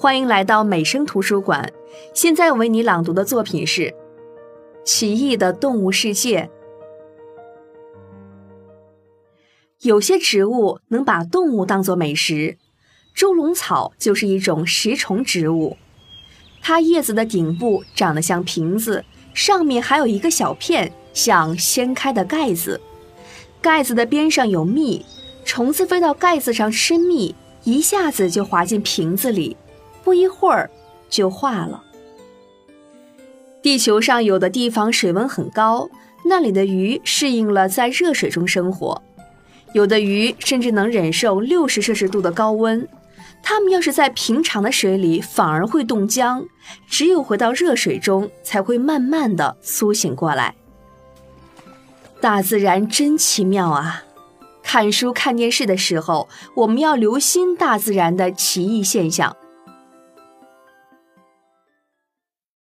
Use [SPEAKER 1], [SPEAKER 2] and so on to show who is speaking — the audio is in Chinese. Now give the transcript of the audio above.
[SPEAKER 1] 欢迎来到美声图书馆。现在我为你朗读的作品是《奇异的动物世界》。有些植物能把动物当作美食，猪笼草就是一种食虫植物。它叶子的顶部长得像瓶子，上面还有一个小片像掀开的盖子，盖子的边上有蜜，虫子飞到盖子上吃蜜，一下子就滑进瓶子里。不一会儿就化了。地球上有的地方水温很高，那里的鱼适应了在热水中生活；有的鱼甚至能忍受六十摄氏度的高温。它们要是在平常的水里，反而会冻僵，只有回到热水中，才会慢慢的苏醒过来。大自然真奇妙啊！看书看电视的时候，我们要留心大自然的奇异现象。